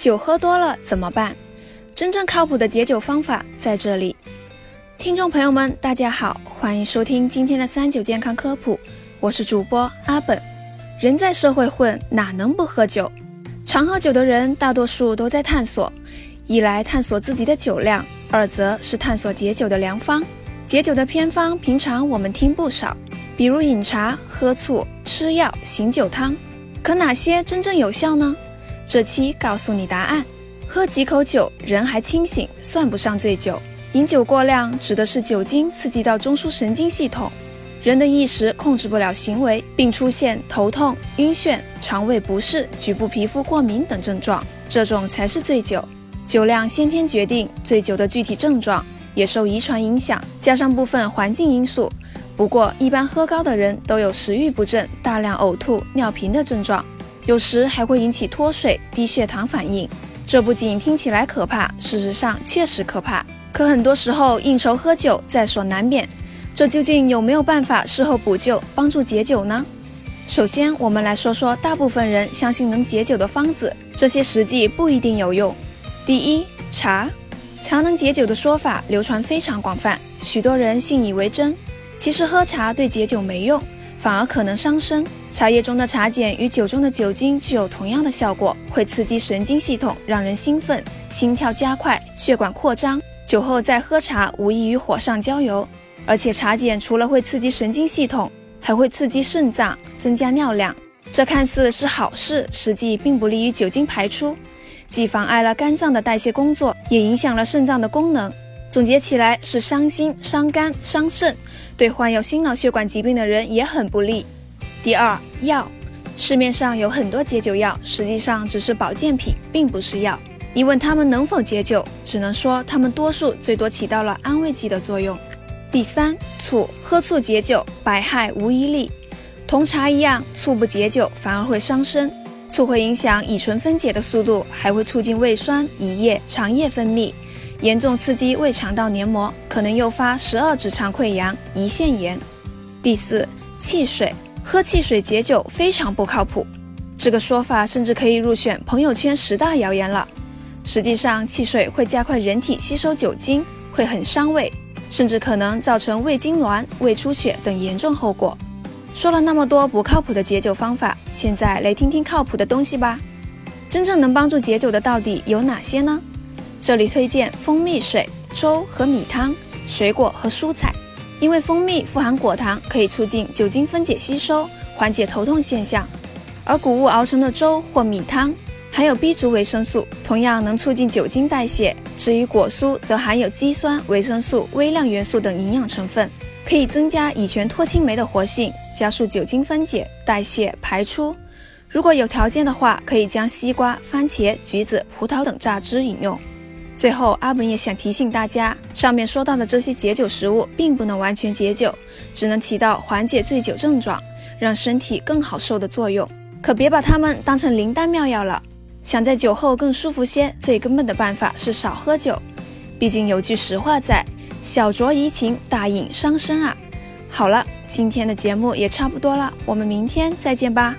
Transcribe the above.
酒喝多了怎么办？真正靠谱的解酒方法在这里。听众朋友们，大家好，欢迎收听今天的三九健康科普，我是主播阿本。人在社会混，哪能不喝酒？常喝酒的人，大多数都在探索，一来探索自己的酒量，二则是探索解酒的良方。解酒的偏方，平常我们听不少，比如饮茶、喝醋、吃药、醒酒汤，可哪些真正有效呢？这期告诉你答案：喝几口酒，人还清醒，算不上醉酒。饮酒过量指的是酒精刺激到中枢神经系统，人的意识控制不了行为，并出现头痛、晕眩、肠胃不适、局部皮肤过敏等症状，这种才是醉酒。酒量先天决定，醉酒的具体症状也受遗传影响，加上部分环境因素。不过，一般喝高的人都有食欲不振、大量呕吐、尿频的症状。有时还会引起脱水、低血糖反应，这不仅听起来可怕，事实上确实可怕。可很多时候应酬喝酒在所难免，这究竟有没有办法事后补救，帮助解酒呢？首先，我们来说说大部分人相信能解酒的方子，这些实际不一定有用。第一，茶，茶能解酒的说法流传非常广泛，许多人信以为真。其实喝茶对解酒没用。反而可能伤身。茶叶中的茶碱与酒中的酒精具有同样的效果，会刺激神经系统，让人兴奋、心跳加快、血管扩张。酒后再喝茶，无异于火上浇油。而且茶碱除了会刺激神经系统，还会刺激肾脏，增加尿量。这看似是好事，实际并不利于酒精排出，既妨碍了肝脏的代谢工作，也影响了肾脏的功能。总结起来是伤心、伤肝、伤肾。对患有心脑血管疾病的人也很不利。第二，药，市面上有很多解酒药，实际上只是保健品，并不是药。你问他们能否解酒，只能说他们多数最多起到了安慰剂的作用。第三，醋，喝醋解酒，百害无一利。同茶一样，醋不解酒，反而会伤身。醋会影响乙醇分解的速度，还会促进胃酸、胰液、肠液分泌。严重刺激胃肠道黏膜，可能诱发十二指肠溃疡、胰腺炎。第四，汽水，喝汽水解酒非常不靠谱，这个说法甚至可以入选朋友圈十大谣言了。实际上，汽水会加快人体吸收酒精，会很伤胃，甚至可能造成胃痉挛、胃出血等严重后果。说了那么多不靠谱的解酒方法，现在来听听靠谱的东西吧。真正能帮助解酒的到底有哪些呢？这里推荐蜂蜜水、粥和米汤、水果和蔬菜，因为蜂蜜富含果糖，可以促进酒精分解吸收，缓解头痛现象；而谷物熬成的粥或米汤含有 B 族维生素，同样能促进酒精代谢。至于果蔬，则含有肌酸、维生素、微量元素等营养成分，可以增加乙醛脱氢酶的活性，加速酒精分解、代谢、排出。如果有条件的话，可以将西瓜、番茄、橘子、葡萄等榨汁饮用。最后，阿本也想提醒大家，上面说到的这些解酒食物并不能完全解酒，只能起到缓解醉酒症状，让身体更好受的作用。可别把它们当成灵丹妙药了。想在酒后更舒服些，最根本的办法是少喝酒。毕竟有句实话在：小酌怡情，大饮伤身啊。好了，今天的节目也差不多了，我们明天再见吧。